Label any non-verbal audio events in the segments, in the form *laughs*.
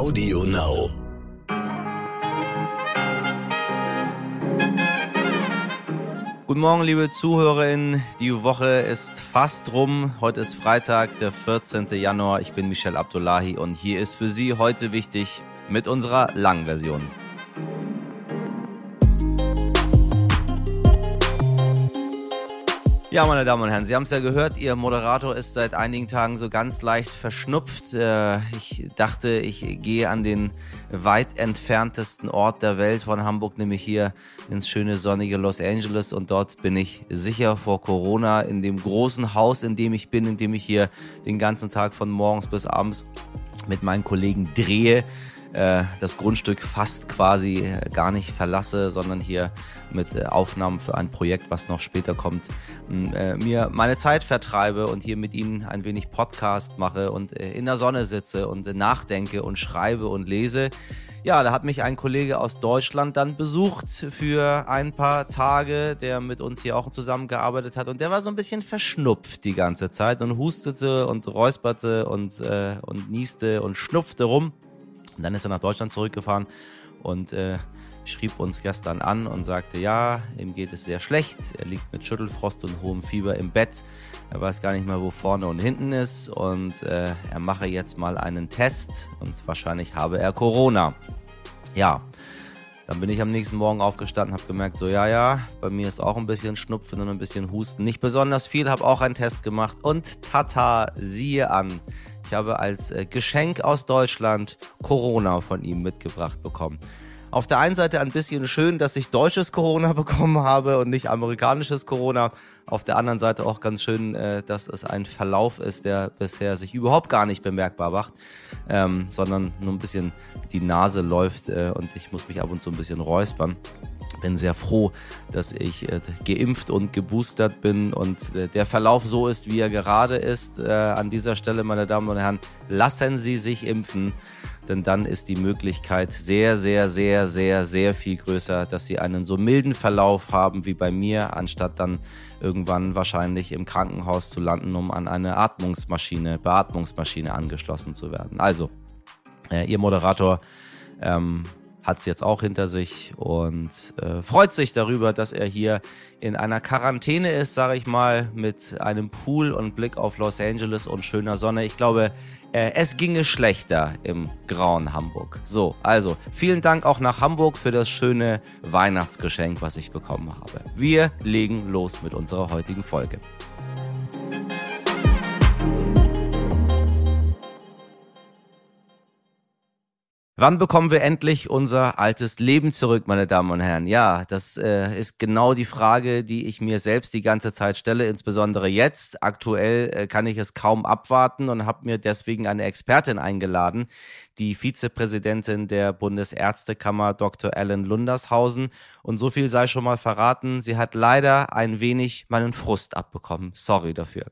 Audio Now. Guten Morgen, liebe ZuhörerInnen. Die Woche ist fast rum. Heute ist Freitag, der 14. Januar. Ich bin Michel Abdullahi und hier ist für Sie heute wichtig mit unserer langen Version. Ja, meine Damen und Herren, Sie haben es ja gehört, Ihr Moderator ist seit einigen Tagen so ganz leicht verschnupft. Äh, ich dachte, ich gehe an den weit entferntesten Ort der Welt von Hamburg, nämlich hier ins schöne sonnige Los Angeles und dort bin ich sicher vor Corona in dem großen Haus, in dem ich bin, in dem ich hier den ganzen Tag von morgens bis abends mit meinen Kollegen drehe äh, das Grundstück fast quasi äh, gar nicht verlasse, sondern hier mit äh, Aufnahmen für ein Projekt, was noch später kommt, mir meine Zeit vertreibe und hier mit Ihnen ein wenig Podcast mache und in der Sonne sitze und nachdenke und schreibe und lese. Ja, da hat mich ein Kollege aus Deutschland dann besucht für ein paar Tage, der mit uns hier auch zusammengearbeitet hat und der war so ein bisschen verschnupft die ganze Zeit und hustete und räusperte und, äh, und nieste und schnupfte rum. Und dann ist er nach Deutschland zurückgefahren und äh, schrieb uns gestern an und sagte, ja, ihm geht es sehr schlecht. Er liegt mit Schüttelfrost und hohem Fieber im Bett. Er weiß gar nicht mehr, wo vorne und hinten ist und äh, er mache jetzt mal einen Test und wahrscheinlich habe er Corona. Ja, dann bin ich am nächsten Morgen aufgestanden, habe gemerkt, so ja, ja, bei mir ist auch ein bisschen Schnupfen und ein bisschen Husten. Nicht besonders viel, habe auch einen Test gemacht und tata, siehe an. Ich habe als äh, Geschenk aus Deutschland Corona von ihm mitgebracht bekommen. Auf der einen Seite ein bisschen schön, dass ich deutsches Corona *laughs* bekommen habe und nicht amerikanisches Corona. Auf der anderen Seite auch ganz schön, äh, dass es ein Verlauf ist, der bisher sich überhaupt gar nicht bemerkbar macht, ähm, sondern nur ein bisschen die Nase läuft äh, und ich muss mich ab und zu ein bisschen räuspern bin sehr froh, dass ich äh, geimpft und geboostert bin und äh, der Verlauf so ist, wie er gerade ist. Äh, an dieser Stelle, meine Damen und Herren, lassen Sie sich impfen, denn dann ist die Möglichkeit sehr, sehr, sehr, sehr, sehr viel größer, dass Sie einen so milden Verlauf haben wie bei mir, anstatt dann irgendwann wahrscheinlich im Krankenhaus zu landen, um an eine Atmungsmaschine, Beatmungsmaschine angeschlossen zu werden. Also, Ihr Moderator ähm, hat es jetzt auch hinter sich und äh, freut sich darüber, dass er hier in einer Quarantäne ist, sage ich mal, mit einem Pool und Blick auf Los Angeles und schöner Sonne. Ich glaube, äh, es ginge schlechter im grauen Hamburg. So, also vielen Dank auch nach Hamburg für das schöne Weihnachtsgeschenk, was ich bekommen habe. Wir legen los mit unserer heutigen Folge. Wann bekommen wir endlich unser altes Leben zurück, meine Damen und Herren? Ja, das äh, ist genau die Frage, die ich mir selbst die ganze Zeit stelle, insbesondere jetzt. Aktuell äh, kann ich es kaum abwarten und habe mir deswegen eine Expertin eingeladen, die Vizepräsidentin der Bundesärztekammer, Dr. Ellen Lundershausen. Und so viel sei schon mal verraten, sie hat leider ein wenig meinen Frust abbekommen. Sorry dafür.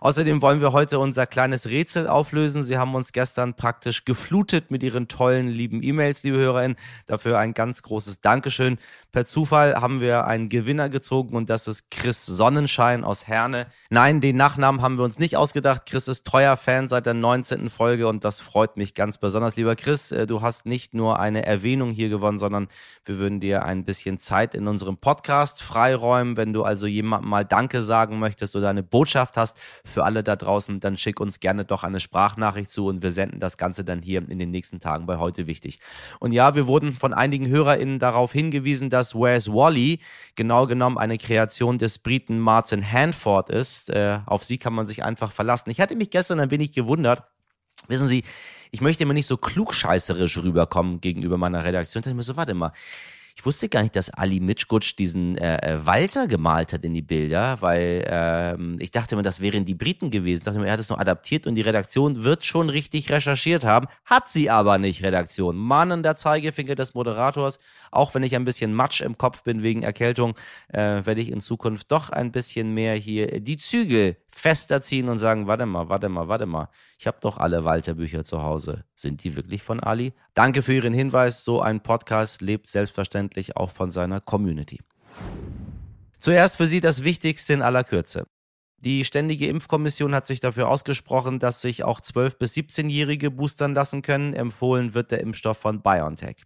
Außerdem wollen wir heute unser kleines Rätsel auflösen. Sie haben uns gestern praktisch geflutet mit ihren tollen, lieben E-Mails, liebe HörerInnen. Dafür ein ganz großes Dankeschön. Per Zufall haben wir einen Gewinner gezogen und das ist Chris Sonnenschein aus Herne. Nein, den Nachnamen haben wir uns nicht ausgedacht. Chris ist treuer Fan seit der 19. Folge und das freut mich ganz besonders. Lieber Chris, äh, du hast nicht nur eine Erwähnung hier gewonnen, sondern wir würden dir ein bisschen Zeit in unserem Podcast freiräumen. Wenn du also jemandem mal Danke sagen möchtest oder eine Botschaft hast für alle da draußen, dann schick uns gerne doch eine Sprachnachricht zu und wir senden das Ganze dann hier in den nächsten Tagen bei heute wichtig. Und ja, wir wurden von einigen HörerInnen darauf hingewiesen, dass dass Where's Wally genau genommen eine Kreation des Briten Martin Hanford ist. Äh, auf sie kann man sich einfach verlassen. Ich hatte mich gestern ein wenig gewundert. Wissen Sie, ich möchte immer nicht so klugscheißerisch rüberkommen gegenüber meiner Redaktion. Ich mir so, warte mal ich wusste gar nicht, dass Ali Mitschgutsch diesen äh, äh, Walter gemalt hat in die Bilder, weil ähm, ich dachte mir, das wären die Briten gewesen. Ich dachte mir, er hat es nur adaptiert und die Redaktion wird schon richtig recherchiert haben. Hat sie aber nicht, Redaktion. Mahnender Zeigefinger des Moderators. Auch wenn ich ein bisschen Matsch im Kopf bin wegen Erkältung, äh, werde ich in Zukunft doch ein bisschen mehr hier die Zügel fester ziehen und sagen, warte mal, warte mal, warte mal. Ich habe doch alle Walter-Bücher zu Hause. Sind die wirklich von Ali? Danke für Ihren Hinweis. So ein Podcast lebt selbstverständlich auch von seiner Community. Zuerst für Sie das Wichtigste in aller Kürze. Die Ständige Impfkommission hat sich dafür ausgesprochen, dass sich auch 12- bis 17-Jährige boostern lassen können. Empfohlen wird der Impfstoff von BioNTech.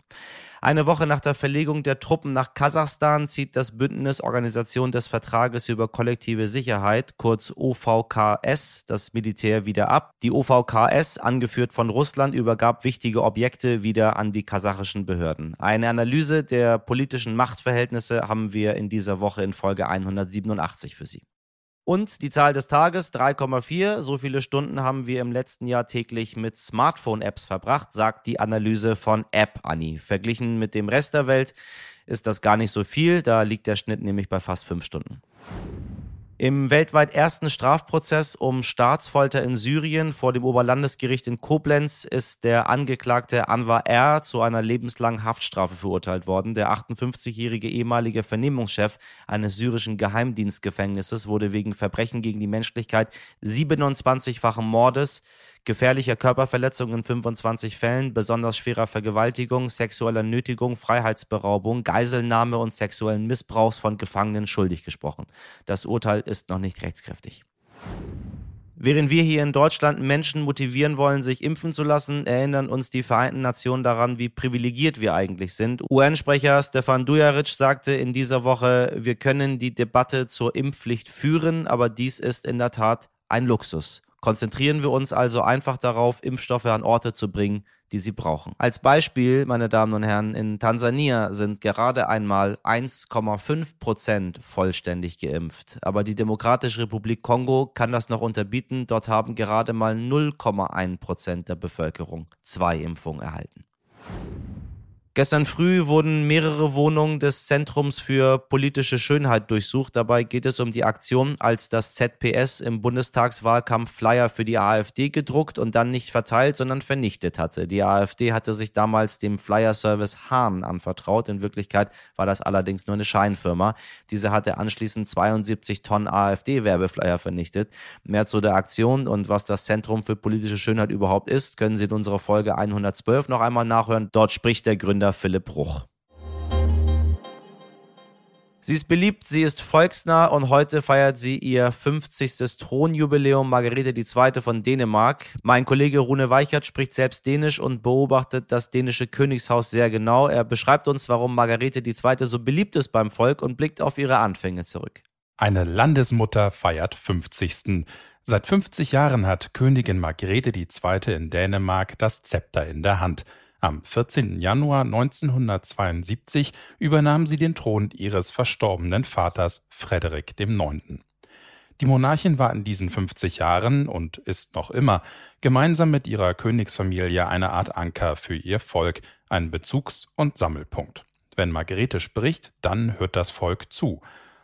Eine Woche nach der Verlegung der Truppen nach Kasachstan zieht das Bündnis Organisation des Vertrages über kollektive Sicherheit, kurz OVKS, das Militär wieder ab. Die OVKS, angeführt von Russland, übergab wichtige Objekte wieder an die kasachischen Behörden. Eine Analyse der politischen Machtverhältnisse haben wir in dieser Woche in Folge 187 für Sie. Und die Zahl des Tages 3,4. So viele Stunden haben wir im letzten Jahr täglich mit Smartphone-Apps verbracht, sagt die Analyse von App Annie. Verglichen mit dem Rest der Welt ist das gar nicht so viel. Da liegt der Schnitt nämlich bei fast fünf Stunden. Im weltweit ersten Strafprozess um Staatsfolter in Syrien vor dem Oberlandesgericht in Koblenz ist der Angeklagte Anwar R. zu einer lebenslangen Haftstrafe verurteilt worden. Der 58-jährige ehemalige Vernehmungschef eines syrischen Geheimdienstgefängnisses wurde wegen Verbrechen gegen die Menschlichkeit 27-fachen Mordes, gefährlicher Körperverletzung in 25 Fällen, besonders schwerer Vergewaltigung, sexueller Nötigung, Freiheitsberaubung, Geiselnahme und sexuellen Missbrauchs von Gefangenen schuldig gesprochen. Das Urteil ist noch nicht rechtskräftig. Während wir hier in Deutschland Menschen motivieren wollen, sich impfen zu lassen, erinnern uns die Vereinten Nationen daran, wie privilegiert wir eigentlich sind. UN-Sprecher Stefan Dujaric sagte in dieser Woche, wir können die Debatte zur Impfpflicht führen, aber dies ist in der Tat ein Luxus. Konzentrieren wir uns also einfach darauf, Impfstoffe an Orte zu bringen, die sie brauchen. Als Beispiel, meine Damen und Herren, in Tansania sind gerade einmal 1,5 Prozent vollständig geimpft. Aber die Demokratische Republik Kongo kann das noch unterbieten. Dort haben gerade mal 0,1 Prozent der Bevölkerung zwei Impfungen erhalten. Gestern früh wurden mehrere Wohnungen des Zentrums für politische Schönheit durchsucht. Dabei geht es um die Aktion, als das ZPS im Bundestagswahlkampf Flyer für die AfD gedruckt und dann nicht verteilt, sondern vernichtet hatte. Die AfD hatte sich damals dem Flyer-Service Hahn anvertraut. In Wirklichkeit war das allerdings nur eine Scheinfirma. Diese hatte anschließend 72 Tonnen AfD-Werbeflyer vernichtet. Mehr zu der Aktion und was das Zentrum für politische Schönheit überhaupt ist, können Sie in unserer Folge 112 noch einmal nachhören. Dort spricht der Gründer Gründer Philipp Bruch. Sie ist beliebt, sie ist volksnah und heute feiert sie ihr 50. Thronjubiläum Margarete II. von Dänemark. Mein Kollege Rune Weichert spricht selbst Dänisch und beobachtet das dänische Königshaus sehr genau. Er beschreibt uns, warum Margarete II. so beliebt ist beim Volk und blickt auf ihre Anfänge zurück. Eine Landesmutter feiert 50. Seit 50 Jahren hat Königin Margarete II. in Dänemark das Zepter in der Hand. Am 14. Januar 1972 übernahm sie den Thron ihres verstorbenen Vaters Frederik IX. Die Monarchin war in diesen 50 Jahren und ist noch immer gemeinsam mit ihrer Königsfamilie eine Art Anker für ihr Volk, ein Bezugs- und Sammelpunkt. Wenn Margarete spricht, dann hört das Volk zu.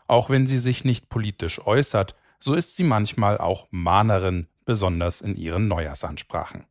Auch wenn sie sich nicht politisch äußert, so ist sie manchmal auch Mahnerin, besonders in ihren Neujahrsansprachen.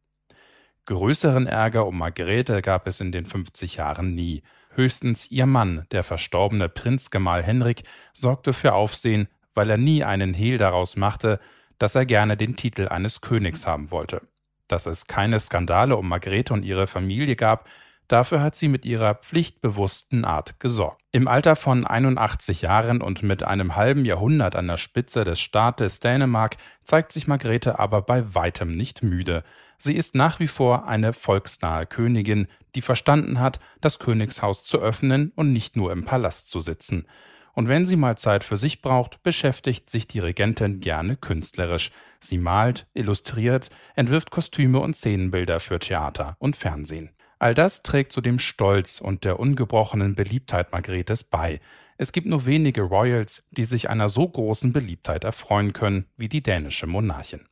Größeren Ärger um Margrethe gab es in den 50 Jahren nie. Höchstens ihr Mann, der verstorbene Prinzgemahl Henrik, sorgte für Aufsehen, weil er nie einen Hehl daraus machte, dass er gerne den Titel eines Königs haben wollte. Dass es keine Skandale um Margrethe und ihre Familie gab, dafür hat sie mit ihrer pflichtbewussten Art gesorgt. Im Alter von 81 Jahren und mit einem halben Jahrhundert an der Spitze des Staates Dänemark zeigt sich Margrethe aber bei weitem nicht müde. Sie ist nach wie vor eine volksnahe Königin, die verstanden hat, das Königshaus zu öffnen und nicht nur im Palast zu sitzen. Und wenn sie mal Zeit für sich braucht, beschäftigt sich die Regentin gerne künstlerisch. Sie malt, illustriert, entwirft Kostüme und Szenenbilder für Theater und Fernsehen. All das trägt zu dem Stolz und der ungebrochenen Beliebtheit Margretes bei. Es gibt nur wenige Royals, die sich einer so großen Beliebtheit erfreuen können wie die dänische Monarchin.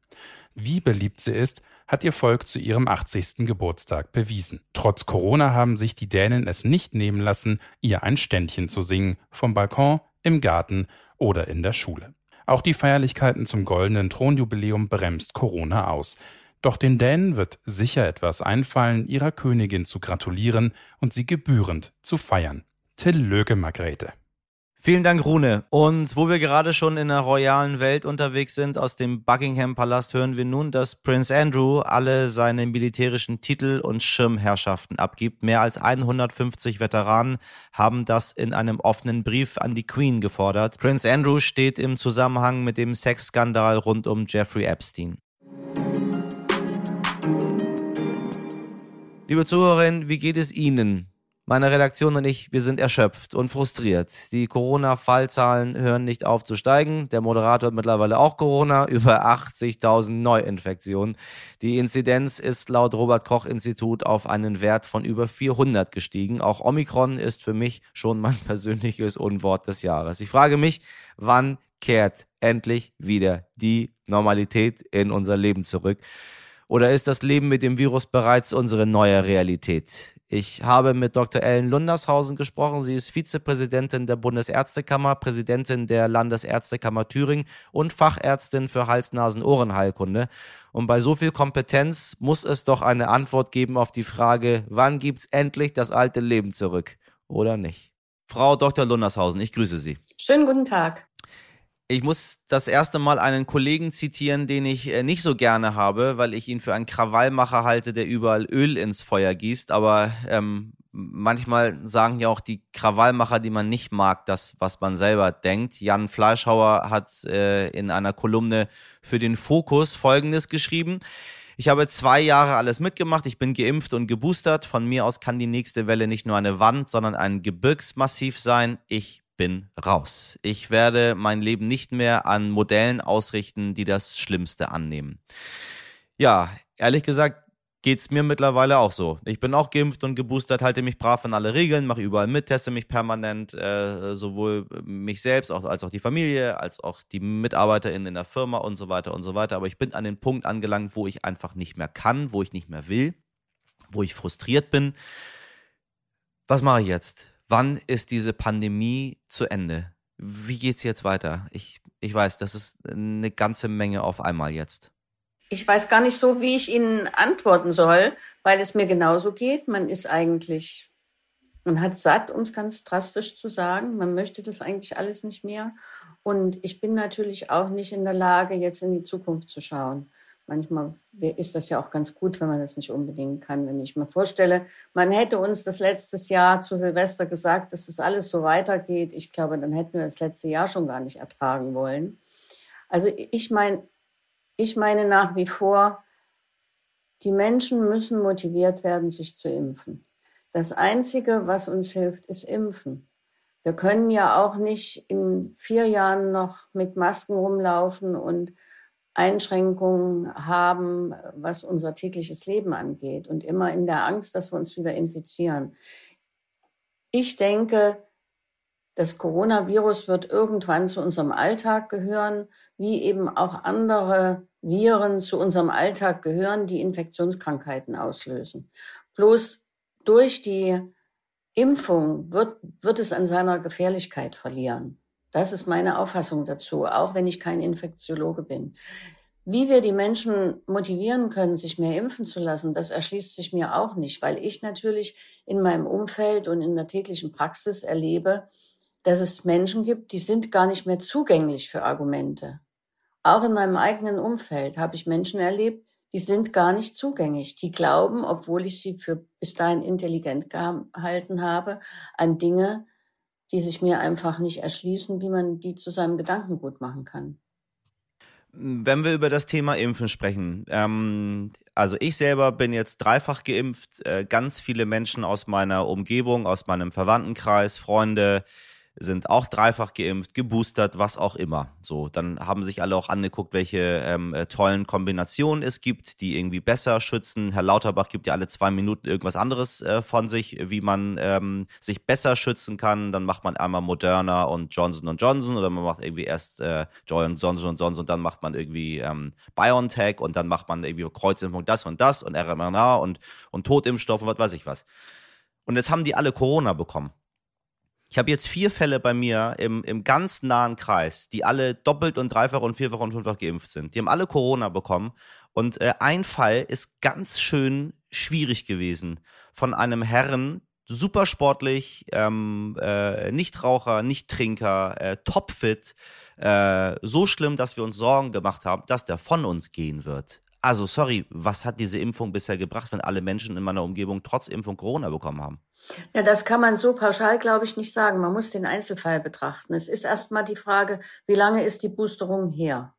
Wie beliebt sie ist, hat ihr Volk zu ihrem 80. Geburtstag bewiesen. Trotz Corona haben sich die Dänen es nicht nehmen lassen, ihr ein Ständchen zu singen, vom Balkon, im Garten oder in der Schule. Auch die Feierlichkeiten zum goldenen Thronjubiläum bremst Corona aus. Doch den Dänen wird sicher etwas einfallen, ihrer Königin zu gratulieren und sie gebührend zu feiern. Till Löge Margrethe. Vielen Dank, Rune. Und wo wir gerade schon in der royalen Welt unterwegs sind, aus dem Buckingham Palast hören wir nun, dass Prince Andrew alle seine militärischen Titel und Schirmherrschaften abgibt. Mehr als 150 Veteranen haben das in einem offenen Brief an die Queen gefordert. Prince Andrew steht im Zusammenhang mit dem Sexskandal rund um Jeffrey Epstein. Liebe Zuhörerinnen, wie geht es Ihnen? Meine Redaktion und ich, wir sind erschöpft und frustriert. Die Corona-Fallzahlen hören nicht auf zu steigen. Der Moderator hat mittlerweile auch Corona, *laughs* über 80.000 Neuinfektionen. Die Inzidenz ist laut Robert Koch Institut auf einen Wert von über 400 gestiegen. Auch Omikron ist für mich schon mein *laughs* persönliches Unwort des Jahres. Ich frage mich, wann kehrt endlich wieder die Normalität in unser Leben zurück? Oder ist das Leben mit dem Virus bereits unsere neue Realität? Ich habe mit Dr. Ellen Lundershausen gesprochen. Sie ist Vizepräsidentin der Bundesärztekammer, Präsidentin der Landesärztekammer Thüringen und Fachärztin für Hals-Nasen-Ohrenheilkunde. Und bei so viel Kompetenz muss es doch eine Antwort geben auf die Frage, wann gibt's endlich das alte Leben zurück oder nicht? Frau Dr. Lundershausen, ich grüße Sie. Schönen guten Tag. Ich muss das erste Mal einen Kollegen zitieren, den ich äh, nicht so gerne habe, weil ich ihn für einen Krawallmacher halte, der überall Öl ins Feuer gießt. Aber ähm, manchmal sagen ja auch die Krawallmacher, die man nicht mag, das, was man selber denkt. Jan Fleischhauer hat äh, in einer Kolumne für den Fokus Folgendes geschrieben. Ich habe zwei Jahre alles mitgemacht. Ich bin geimpft und geboostert. Von mir aus kann die nächste Welle nicht nur eine Wand, sondern ein Gebirgsmassiv sein. Ich bin raus. Ich werde mein Leben nicht mehr an Modellen ausrichten, die das Schlimmste annehmen. Ja, ehrlich gesagt, geht's mir mittlerweile auch so. Ich bin auch geimpft und geboostert, halte mich brav an alle Regeln, mache überall mit, teste mich permanent, äh, sowohl mich selbst als auch die Familie, als auch die MitarbeiterInnen in der Firma und so weiter und so weiter. Aber ich bin an den Punkt angelangt, wo ich einfach nicht mehr kann, wo ich nicht mehr will, wo ich frustriert bin. Was mache ich jetzt? Wann ist diese Pandemie zu Ende? Wie geht's jetzt weiter? Ich, ich weiß, das ist eine ganze Menge auf einmal jetzt. Ich weiß gar nicht so, wie ich Ihnen antworten soll, weil es mir genauso geht. Man ist eigentlich, man hat satt, um es ganz drastisch zu sagen. Man möchte das eigentlich alles nicht mehr. Und ich bin natürlich auch nicht in der Lage, jetzt in die Zukunft zu schauen manchmal ist das ja auch ganz gut, wenn man das nicht unbedingt kann. Wenn ich mir vorstelle, man hätte uns das letztes Jahr zu Silvester gesagt, dass das alles so weitergeht, ich glaube, dann hätten wir das letzte Jahr schon gar nicht ertragen wollen. Also ich meine, ich meine nach wie vor, die Menschen müssen motiviert werden, sich zu impfen. Das Einzige, was uns hilft, ist Impfen. Wir können ja auch nicht in vier Jahren noch mit Masken rumlaufen und Einschränkungen haben, was unser tägliches Leben angeht und immer in der Angst, dass wir uns wieder infizieren. Ich denke, das Coronavirus wird irgendwann zu unserem Alltag gehören, wie eben auch andere Viren zu unserem Alltag gehören, die Infektionskrankheiten auslösen. Bloß durch die Impfung wird, wird es an seiner Gefährlichkeit verlieren. Das ist meine Auffassung dazu, auch wenn ich kein Infektiologe bin. Wie wir die Menschen motivieren können, sich mehr impfen zu lassen, das erschließt sich mir auch nicht, weil ich natürlich in meinem Umfeld und in der täglichen Praxis erlebe, dass es Menschen gibt, die sind gar nicht mehr zugänglich für Argumente. Auch in meinem eigenen Umfeld habe ich Menschen erlebt, die sind gar nicht zugänglich. Die glauben, obwohl ich sie für bis dahin intelligent gehalten habe, an Dinge, die sich mir einfach nicht erschließen, wie man die zu seinem Gedankengut machen kann. Wenn wir über das Thema Impfen sprechen, ähm, also ich selber bin jetzt dreifach geimpft, äh, ganz viele Menschen aus meiner Umgebung, aus meinem Verwandtenkreis, Freunde, sind auch dreifach geimpft, geboostert, was auch immer. So, dann haben sich alle auch angeguckt, welche ähm, äh, tollen Kombinationen es gibt, die irgendwie besser schützen. Herr Lauterbach gibt ja alle zwei Minuten irgendwas anderes äh, von sich, wie man ähm, sich besser schützen kann. Dann macht man einmal Moderna und Johnson Johnson oder man macht irgendwie erst äh, Johnson Johnson und dann macht man irgendwie ähm, BioNTech und dann macht man irgendwie Kreuzimpfung das und das und RMRNA und, und Totimpfstoff und was weiß ich was. Und jetzt haben die alle Corona bekommen. Ich habe jetzt vier Fälle bei mir im, im ganz nahen Kreis, die alle doppelt und dreifach und vierfach und fünffach geimpft sind. Die haben alle Corona bekommen. Und äh, ein Fall ist ganz schön schwierig gewesen von einem Herren, super sportlich, ähm, äh, Nichtraucher, Nicht-Trinker, äh, topfit, äh, so schlimm, dass wir uns Sorgen gemacht haben, dass der von uns gehen wird. Also, sorry, was hat diese Impfung bisher gebracht, wenn alle Menschen in meiner Umgebung trotz Impfung Corona bekommen haben? Ja, das kann man so pauschal, glaube ich, nicht sagen. Man muss den Einzelfall betrachten. Es ist erstmal die Frage, wie lange ist die Boosterung her?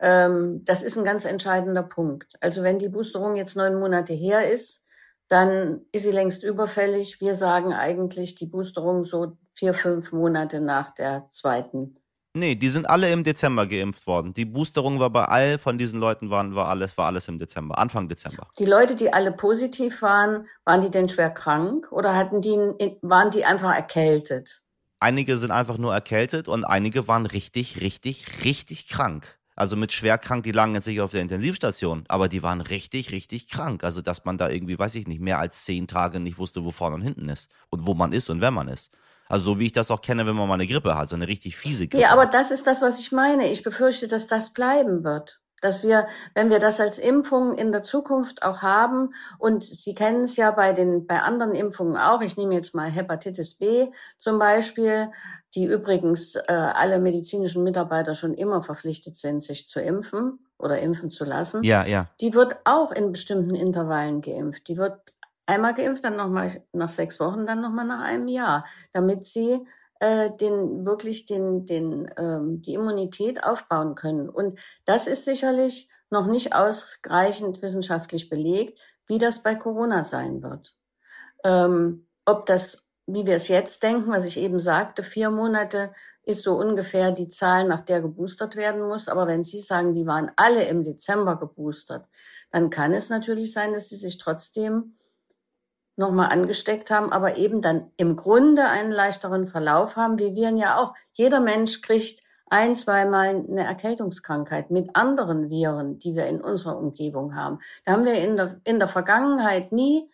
Ähm, das ist ein ganz entscheidender Punkt. Also wenn die Boosterung jetzt neun Monate her ist, dann ist sie längst überfällig. Wir sagen eigentlich die Boosterung so vier, fünf Monate nach der zweiten Nee, die sind alle im Dezember geimpft worden. Die Boosterung war bei all von diesen Leuten waren, war alles, war alles im Dezember, Anfang Dezember. Die Leute, die alle positiv waren, waren die denn schwer krank oder hatten die, waren die einfach erkältet? Einige sind einfach nur erkältet und einige waren richtig, richtig, richtig krank. Also mit schwer krank, die lagen jetzt nicht auf der Intensivstation, aber die waren richtig, richtig krank. Also dass man da irgendwie, weiß ich nicht, mehr als zehn Tage nicht wusste, wo vorne und hinten ist und wo man ist und wer man ist. Also so wie ich das auch kenne, wenn man mal eine Grippe hat, so eine richtig fiese Grippe. Ja, aber das ist das, was ich meine. Ich befürchte, dass das bleiben wird. Dass wir, wenn wir das als Impfung in der Zukunft auch haben, und Sie kennen es ja bei den, bei anderen Impfungen auch, ich nehme jetzt mal Hepatitis B zum Beispiel, die übrigens äh, alle medizinischen Mitarbeiter schon immer verpflichtet sind, sich zu impfen oder impfen zu lassen. Ja, ja. Die wird auch in bestimmten Intervallen geimpft. Die wird einmal geimpft, dann nochmal nach sechs Wochen, dann nochmal nach einem Jahr, damit sie äh, den wirklich den, den, ähm, die Immunität aufbauen können. Und das ist sicherlich noch nicht ausreichend wissenschaftlich belegt, wie das bei Corona sein wird. Ähm, ob das, wie wir es jetzt denken, was ich eben sagte, vier Monate ist so ungefähr die Zahl, nach der geboostert werden muss. Aber wenn Sie sagen, die waren alle im Dezember geboostert, dann kann es natürlich sein, dass sie sich trotzdem nochmal angesteckt haben, aber eben dann im Grunde einen leichteren Verlauf haben, wie wir ihn ja auch. Jeder Mensch kriegt ein, zweimal eine Erkältungskrankheit mit anderen Viren, die wir in unserer Umgebung haben. Da haben wir in der, in der Vergangenheit nie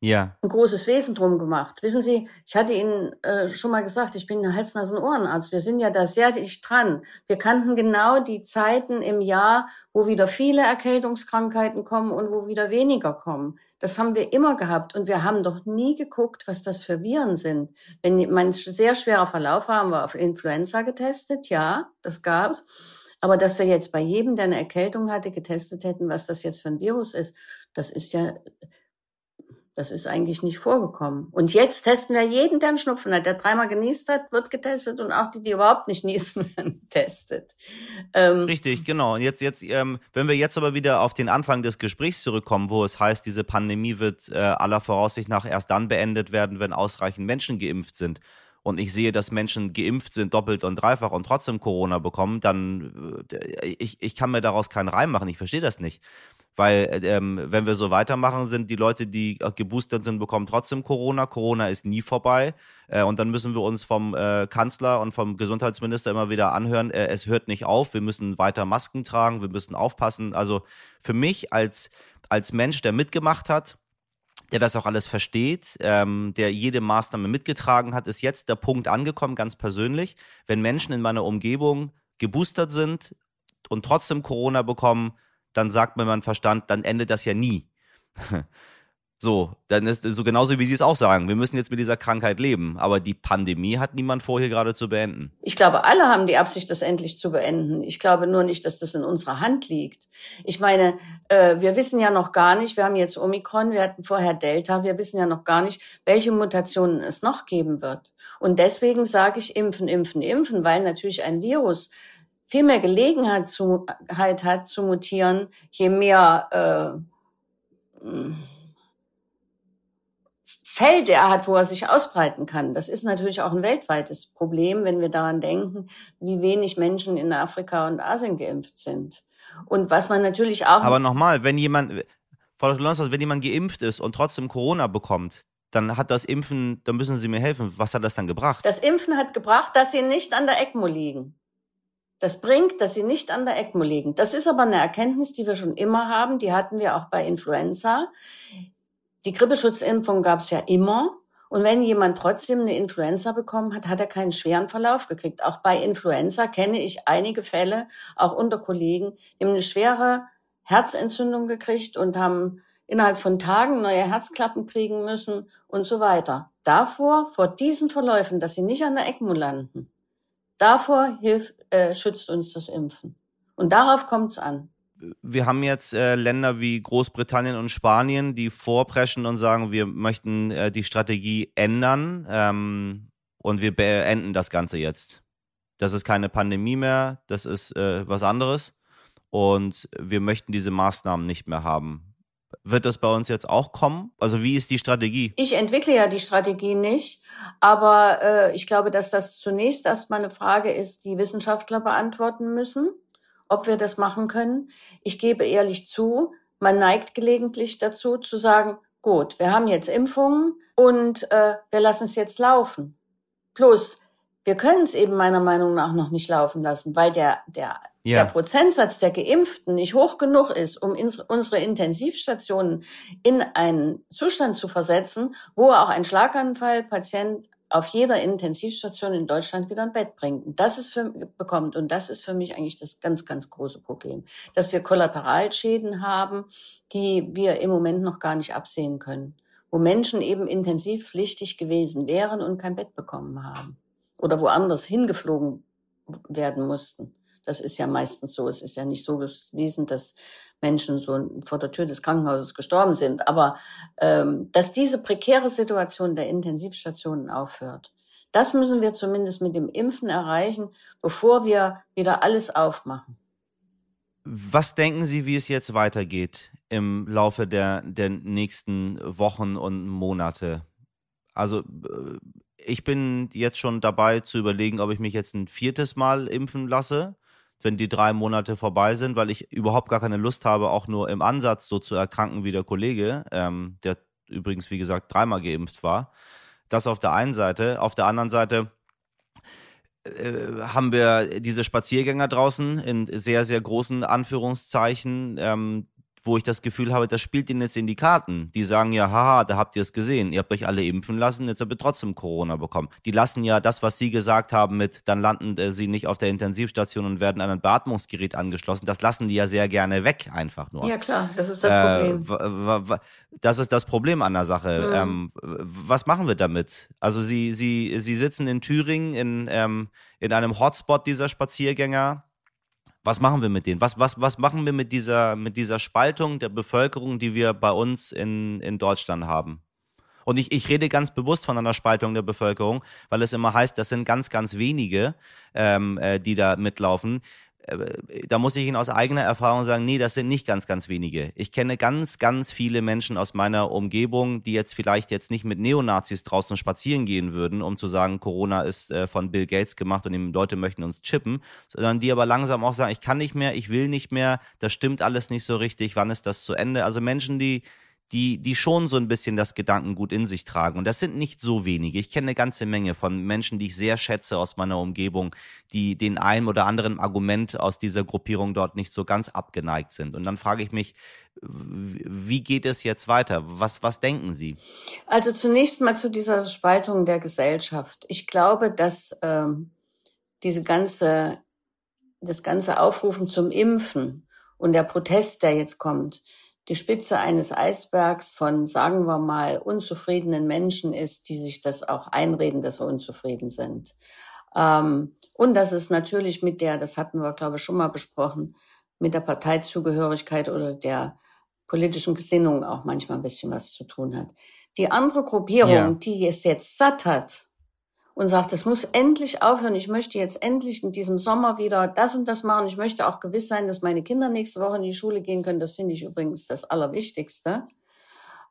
ja. ein großes Wesen drum gemacht. Wissen Sie, ich hatte Ihnen äh, schon mal gesagt, ich bin Hals-Nasen-Ohrenarzt. Wir sind ja da sehr dicht dran. Wir kannten genau die Zeiten im Jahr, wo wieder viele Erkältungskrankheiten kommen und wo wieder weniger kommen. Das haben wir immer gehabt und wir haben doch nie geguckt, was das für Viren sind. Wenn man sehr schwerer Verlauf haben wir auf Influenza getestet, ja, das gab's. Aber dass wir jetzt bei jedem, der eine Erkältung hatte, getestet hätten, was das jetzt für ein Virus ist, das ist ja das ist eigentlich nicht vorgekommen. Und jetzt testen wir jeden, der einen Schnupfen hat. Der dreimal genießt hat, wird getestet und auch die, die überhaupt nicht niesen, *laughs* werden getestet. Ähm, Richtig, genau. Und jetzt, jetzt, ähm, wenn wir jetzt aber wieder auf den Anfang des Gesprächs zurückkommen, wo es heißt, diese Pandemie wird äh, aller Voraussicht nach erst dann beendet werden, wenn ausreichend Menschen geimpft sind. Und ich sehe, dass Menschen geimpft sind, doppelt und dreifach und trotzdem Corona bekommen, dann äh, ich, ich kann mir daraus keinen Reim machen. Ich verstehe das nicht. Weil, ähm, wenn wir so weitermachen, sind die Leute, die geboostert sind, bekommen trotzdem Corona. Corona ist nie vorbei. Äh, und dann müssen wir uns vom äh, Kanzler und vom Gesundheitsminister immer wieder anhören, äh, es hört nicht auf, wir müssen weiter Masken tragen, wir müssen aufpassen. Also für mich als, als Mensch, der mitgemacht hat, der das auch alles versteht, ähm, der jede Maßnahme mitgetragen hat, ist jetzt der Punkt angekommen, ganz persönlich, wenn Menschen in meiner Umgebung geboostert sind und trotzdem Corona bekommen, dann sagt mir mein Verstand, dann endet das ja nie. *laughs* So, dann ist so genauso wie Sie es auch sagen. Wir müssen jetzt mit dieser Krankheit leben. Aber die Pandemie hat niemand vor, hier gerade zu beenden. Ich glaube, alle haben die Absicht, das endlich zu beenden. Ich glaube nur nicht, dass das in unserer Hand liegt. Ich meine, äh, wir wissen ja noch gar nicht, wir haben jetzt Omikron, wir hatten vorher Delta, wir wissen ja noch gar nicht, welche Mutationen es noch geben wird. Und deswegen sage ich impfen, impfen, impfen, weil natürlich ein Virus viel mehr Gelegenheit zu, halt hat zu mutieren, je mehr äh, Feld er hat, wo er sich ausbreiten kann. Das ist natürlich auch ein weltweites Problem, wenn wir daran denken, wie wenig Menschen in Afrika und Asien geimpft sind. Und was man natürlich auch. Aber nochmal, wenn jemand, Frau Dr. wenn jemand geimpft ist und trotzdem Corona bekommt, dann hat das Impfen, dann müssen Sie mir helfen. Was hat das dann gebracht? Das Impfen hat gebracht, dass sie nicht an der ECMO liegen. Das bringt, dass sie nicht an der ECMO liegen. Das ist aber eine Erkenntnis, die wir schon immer haben. Die hatten wir auch bei Influenza. Die Grippeschutzimpfung gab es ja immer. Und wenn jemand trotzdem eine Influenza bekommen hat, hat er keinen schweren Verlauf gekriegt. Auch bei Influenza kenne ich einige Fälle, auch unter Kollegen, die haben eine schwere Herzentzündung gekriegt und haben innerhalb von Tagen neue Herzklappen kriegen müssen und so weiter. Davor, vor diesen Verläufen, dass sie nicht an der ECMO landen, davor hilft, äh, schützt uns das Impfen. Und darauf kommt es an. Wir haben jetzt äh, Länder wie Großbritannien und Spanien, die vorpreschen und sagen, wir möchten äh, die Strategie ändern ähm, und wir beenden das Ganze jetzt. Das ist keine Pandemie mehr, das ist äh, was anderes und wir möchten diese Maßnahmen nicht mehr haben. Wird das bei uns jetzt auch kommen? Also wie ist die Strategie? Ich entwickle ja die Strategie nicht, aber äh, ich glaube, dass das zunächst erstmal eine Frage ist, die Wissenschaftler beantworten müssen, ob wir das machen können. Ich gebe ehrlich zu, man neigt gelegentlich dazu zu sagen, gut, wir haben jetzt Impfungen und äh, wir lassen es jetzt laufen. Plus, wir können es eben meiner Meinung nach noch nicht laufen lassen, weil der, der, ja. der Prozentsatz der Geimpften nicht hoch genug ist, um ins, unsere Intensivstationen in einen Zustand zu versetzen, wo auch ein Schlaganfallpatient auf jeder Intensivstation in Deutschland wieder ein Bett bringt. Und das ist für, bekommt. Und das ist für mich eigentlich das ganz, ganz große Problem, dass wir Kollateralschäden haben, die wir im Moment noch gar nicht absehen können, wo Menschen eben intensivpflichtig gewesen wären und kein Bett bekommen haben oder woanders hingeflogen werden mussten. Das ist ja meistens so. Es ist ja nicht so gewesen, dass Menschen so vor der Tür des Krankenhauses gestorben sind. Aber ähm, dass diese prekäre Situation der Intensivstationen aufhört, das müssen wir zumindest mit dem Impfen erreichen, bevor wir wieder alles aufmachen. Was denken Sie, wie es jetzt weitergeht im Laufe der, der nächsten Wochen und Monate? Also äh, ich bin jetzt schon dabei zu überlegen, ob ich mich jetzt ein viertes Mal impfen lasse, wenn die drei Monate vorbei sind, weil ich überhaupt gar keine Lust habe, auch nur im Ansatz so zu erkranken wie der Kollege, ähm, der übrigens, wie gesagt, dreimal geimpft war. Das auf der einen Seite. Auf der anderen Seite äh, haben wir diese Spaziergänger draußen in sehr, sehr großen Anführungszeichen, ähm, wo ich das Gefühl habe, das spielt ihnen jetzt in die Karten. Die sagen ja, haha, da habt ihr es gesehen, ihr habt euch alle impfen lassen, jetzt habt ihr trotzdem Corona bekommen. Die lassen ja das, was sie gesagt haben mit, dann landen äh, sie nicht auf der Intensivstation und werden an ein Beatmungsgerät angeschlossen, das lassen die ja sehr gerne weg, einfach nur. Ja klar, das ist das äh, Problem. Das ist das Problem an der Sache. Mhm. Ähm, was machen wir damit? Also sie, sie, sie sitzen in Thüringen in, ähm, in einem Hotspot dieser Spaziergänger was machen wir mit denen? Was, was, was machen wir mit dieser, mit dieser Spaltung der Bevölkerung, die wir bei uns in, in Deutschland haben? Und ich, ich rede ganz bewusst von einer Spaltung der Bevölkerung, weil es immer heißt, das sind ganz, ganz wenige, ähm, äh, die da mitlaufen. Äh, da muss ich Ihnen aus eigener Erfahrung sagen, nee, das sind nicht ganz, ganz wenige. Ich kenne ganz, ganz viele Menschen aus meiner Umgebung, die jetzt vielleicht jetzt nicht mit Neonazis draußen spazieren gehen würden, um zu sagen, Corona ist äh, von Bill Gates gemacht und die Leute möchten uns chippen, sondern die aber langsam auch sagen, ich kann nicht mehr, ich will nicht mehr, das stimmt alles nicht so richtig, wann ist das zu Ende? Also Menschen, die die, die schon so ein bisschen das Gedankengut in sich tragen. Und das sind nicht so wenige. Ich kenne eine ganze Menge von Menschen, die ich sehr schätze aus meiner Umgebung, die den einen oder anderen Argument aus dieser Gruppierung dort nicht so ganz abgeneigt sind. Und dann frage ich mich, wie geht es jetzt weiter? Was, was denken Sie? Also zunächst mal zu dieser Spaltung der Gesellschaft. Ich glaube, dass ähm, diese ganze, das ganze Aufrufen zum Impfen und der Protest, der jetzt kommt, die Spitze eines Eisbergs von, sagen wir mal, unzufriedenen Menschen ist, die sich das auch einreden, dass sie unzufrieden sind. Ähm, und dass es natürlich mit der, das hatten wir, glaube ich, schon mal besprochen, mit der Parteizugehörigkeit oder der politischen Gesinnung auch manchmal ein bisschen was zu tun hat. Die andere Gruppierung, ja. die es jetzt satt hat, und sagt, es muss endlich aufhören. Ich möchte jetzt endlich in diesem Sommer wieder das und das machen. Ich möchte auch gewiss sein, dass meine Kinder nächste Woche in die Schule gehen können. Das finde ich übrigens das Allerwichtigste.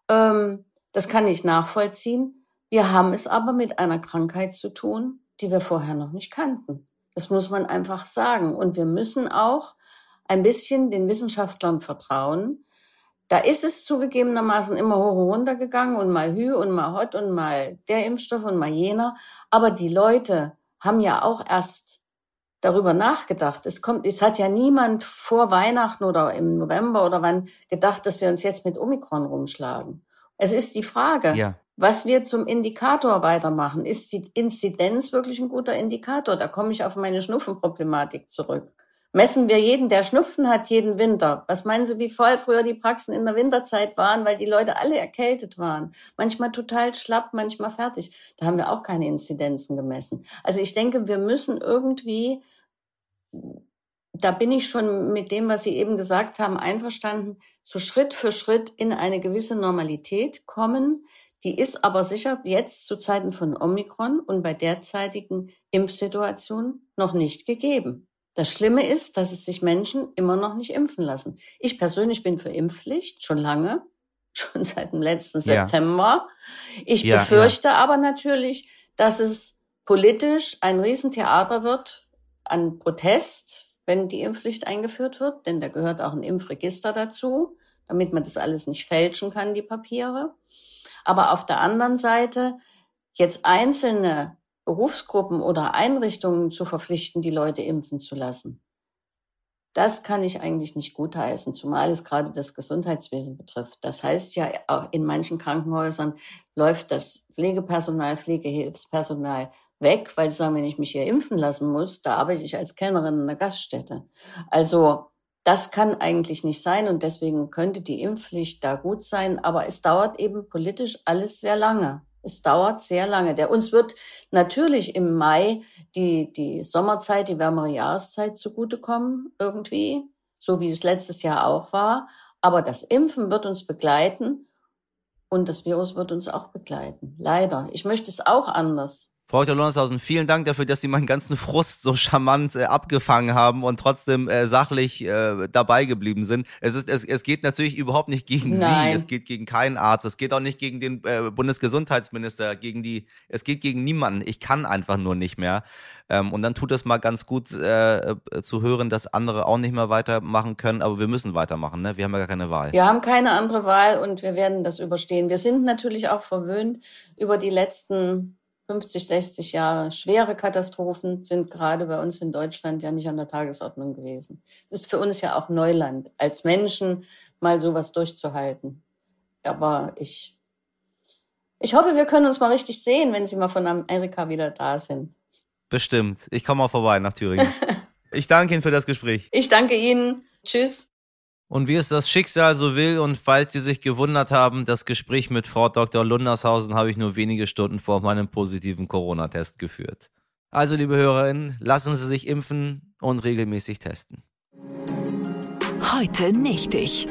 Ähm, das kann ich nachvollziehen. Wir haben es aber mit einer Krankheit zu tun, die wir vorher noch nicht kannten. Das muss man einfach sagen. Und wir müssen auch ein bisschen den Wissenschaftlern vertrauen, da ist es zugegebenermaßen immer hoch und runter gegangen und mal Hü und mal Hot und mal der Impfstoff und mal jener. Aber die Leute haben ja auch erst darüber nachgedacht. Es kommt, es hat ja niemand vor Weihnachten oder im November oder wann gedacht, dass wir uns jetzt mit Omikron rumschlagen. Es ist die Frage, ja. was wir zum Indikator weitermachen. Ist die Inzidenz wirklich ein guter Indikator? Da komme ich auf meine Schnupfenproblematik zurück. Messen wir jeden, der Schnupfen hat, jeden Winter. Was meinen Sie, wie voll früher die Praxen in der Winterzeit waren, weil die Leute alle erkältet waren? Manchmal total schlapp, manchmal fertig. Da haben wir auch keine Inzidenzen gemessen. Also ich denke, wir müssen irgendwie, da bin ich schon mit dem, was Sie eben gesagt haben, einverstanden, so Schritt für Schritt in eine gewisse Normalität kommen. Die ist aber sicher jetzt zu Zeiten von Omikron und bei derzeitigen Impfsituationen noch nicht gegeben. Das Schlimme ist, dass es sich Menschen immer noch nicht impfen lassen. Ich persönlich bin für Impfpflicht schon lange, *laughs* schon seit dem letzten ja. September. Ich ja, befürchte ja. aber natürlich, dass es politisch ein Riesentheater wird an Protest, wenn die Impfpflicht eingeführt wird, denn da gehört auch ein Impfregister dazu, damit man das alles nicht fälschen kann, die Papiere. Aber auf der anderen Seite jetzt einzelne Berufsgruppen oder Einrichtungen zu verpflichten, die Leute impfen zu lassen. Das kann ich eigentlich nicht gutheißen, zumal es gerade das Gesundheitswesen betrifft. Das heißt ja, auch in manchen Krankenhäusern läuft das Pflegepersonal, Pflegehilfspersonal weg, weil sie sagen, wenn ich mich hier impfen lassen muss, da arbeite ich als Kellnerin in einer Gaststätte. Also das kann eigentlich nicht sein und deswegen könnte die Impfpflicht da gut sein, aber es dauert eben politisch alles sehr lange. Es dauert sehr lange. Der uns wird natürlich im Mai die, die Sommerzeit, die wärmere Jahreszeit zugutekommen, irgendwie, so wie es letztes Jahr auch war. Aber das Impfen wird uns begleiten und das Virus wird uns auch begleiten. Leider. Ich möchte es auch anders. Frau Dr. Lonnershausen, vielen Dank dafür, dass Sie meinen ganzen Frust so charmant äh, abgefangen haben und trotzdem äh, sachlich äh, dabei geblieben sind. Es, ist, es, es geht natürlich überhaupt nicht gegen Nein. Sie, es geht gegen keinen Arzt, es geht auch nicht gegen den äh, Bundesgesundheitsminister, gegen die, es geht gegen niemanden. Ich kann einfach nur nicht mehr. Ähm, und dann tut es mal ganz gut äh, zu hören, dass andere auch nicht mehr weitermachen können, aber wir müssen weitermachen, ne? Wir haben ja gar keine Wahl. Wir haben keine andere Wahl und wir werden das überstehen. Wir sind natürlich auch verwöhnt über die letzten 50, 60 Jahre schwere Katastrophen sind gerade bei uns in Deutschland ja nicht an der Tagesordnung gewesen. Es ist für uns ja auch Neuland, als Menschen mal sowas durchzuhalten. Aber ich, ich hoffe, wir können uns mal richtig sehen, wenn Sie mal von Amerika wieder da sind. Bestimmt. Ich komme mal vorbei nach Thüringen. *laughs* ich danke Ihnen für das Gespräch. Ich danke Ihnen. Tschüss. Und wie es das Schicksal so will, und falls Sie sich gewundert haben, das Gespräch mit Frau Dr. Lundershausen habe ich nur wenige Stunden vor meinem positiven Corona-Test geführt. Also, liebe Hörerinnen, lassen Sie sich impfen und regelmäßig testen. Heute nicht ich.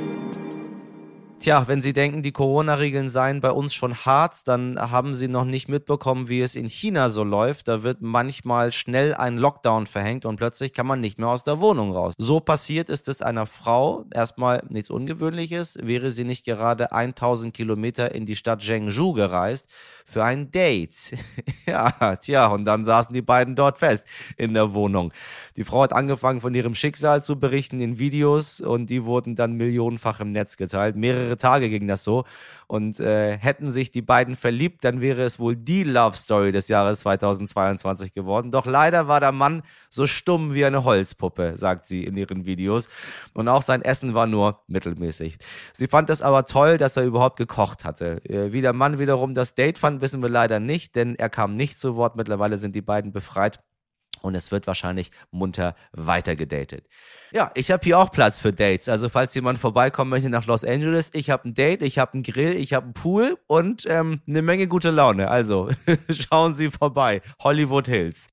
Tja, wenn Sie denken, die Corona-Regeln seien bei uns schon hart, dann haben Sie noch nicht mitbekommen, wie es in China so läuft. Da wird manchmal schnell ein Lockdown verhängt und plötzlich kann man nicht mehr aus der Wohnung raus. So passiert ist es einer Frau. Erstmal nichts Ungewöhnliches. Wäre sie nicht gerade 1000 Kilometer in die Stadt Zhengzhou gereist für ein Date. *laughs* ja, tja, und dann saßen die beiden dort fest in der Wohnung. Die Frau hat angefangen von ihrem Schicksal zu berichten in Videos und die wurden dann millionenfach im Netz geteilt. Mehrere Tage ging das so. Und äh, hätten sich die beiden verliebt, dann wäre es wohl die Love Story des Jahres 2022 geworden. Doch leider war der Mann so stumm wie eine Holzpuppe, sagt sie in ihren Videos. Und auch sein Essen war nur mittelmäßig. Sie fand es aber toll, dass er überhaupt gekocht hatte. Äh, wie der Mann wiederum das Date fand, wissen wir leider nicht, denn er kam nicht zu Wort. Mittlerweile sind die beiden befreit und es wird wahrscheinlich munter weitergedatet. Ja, ich habe hier auch Platz für Dates. Also falls jemand vorbeikommen möchte nach Los Angeles, ich habe ein Date, ich habe einen Grill, ich habe einen Pool und ähm, eine Menge gute Laune. Also *laughs* schauen Sie vorbei. Hollywood Hills.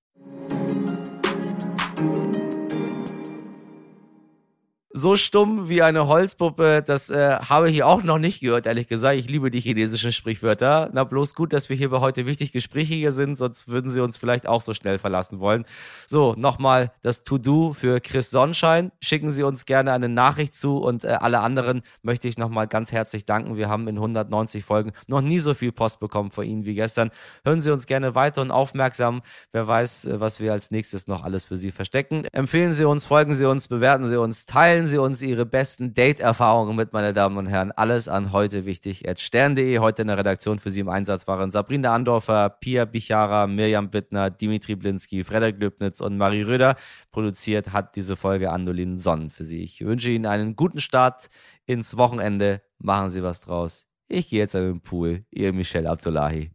So stumm wie eine Holzpuppe, das äh, habe ich auch noch nicht gehört, ehrlich gesagt. Ich liebe die chinesischen Sprichwörter. Na, bloß gut, dass wir hier bei heute wichtig gesprächiger sind, sonst würden sie uns vielleicht auch so schnell verlassen wollen. So, nochmal das To-Do für Chris Sonnenschein. Schicken Sie uns gerne eine Nachricht zu und äh, alle anderen möchte ich nochmal ganz herzlich danken. Wir haben in 190 Folgen noch nie so viel Post bekommen von Ihnen wie gestern. Hören Sie uns gerne weiter und aufmerksam. Wer weiß, äh, was wir als nächstes noch alles für Sie verstecken. Empfehlen Sie uns, folgen Sie uns, bewerten Sie uns, teilen Sie Sie uns Ihre besten Date-Erfahrungen mit, meine Damen und Herren. Alles an heute wichtig. Stern.de. Heute in der Redaktion für Sie im Einsatz waren Sabrina Andorfer, Pia Bichara, Mirjam Wittner, Dimitri Blinski, Frederik Löbnitz und Marie Röder. Produziert hat diese Folge Andolin Sonnen für Sie. Ich wünsche Ihnen einen guten Start ins Wochenende. Machen Sie was draus. Ich gehe jetzt an den Pool. Ihr Michel Abdullahi.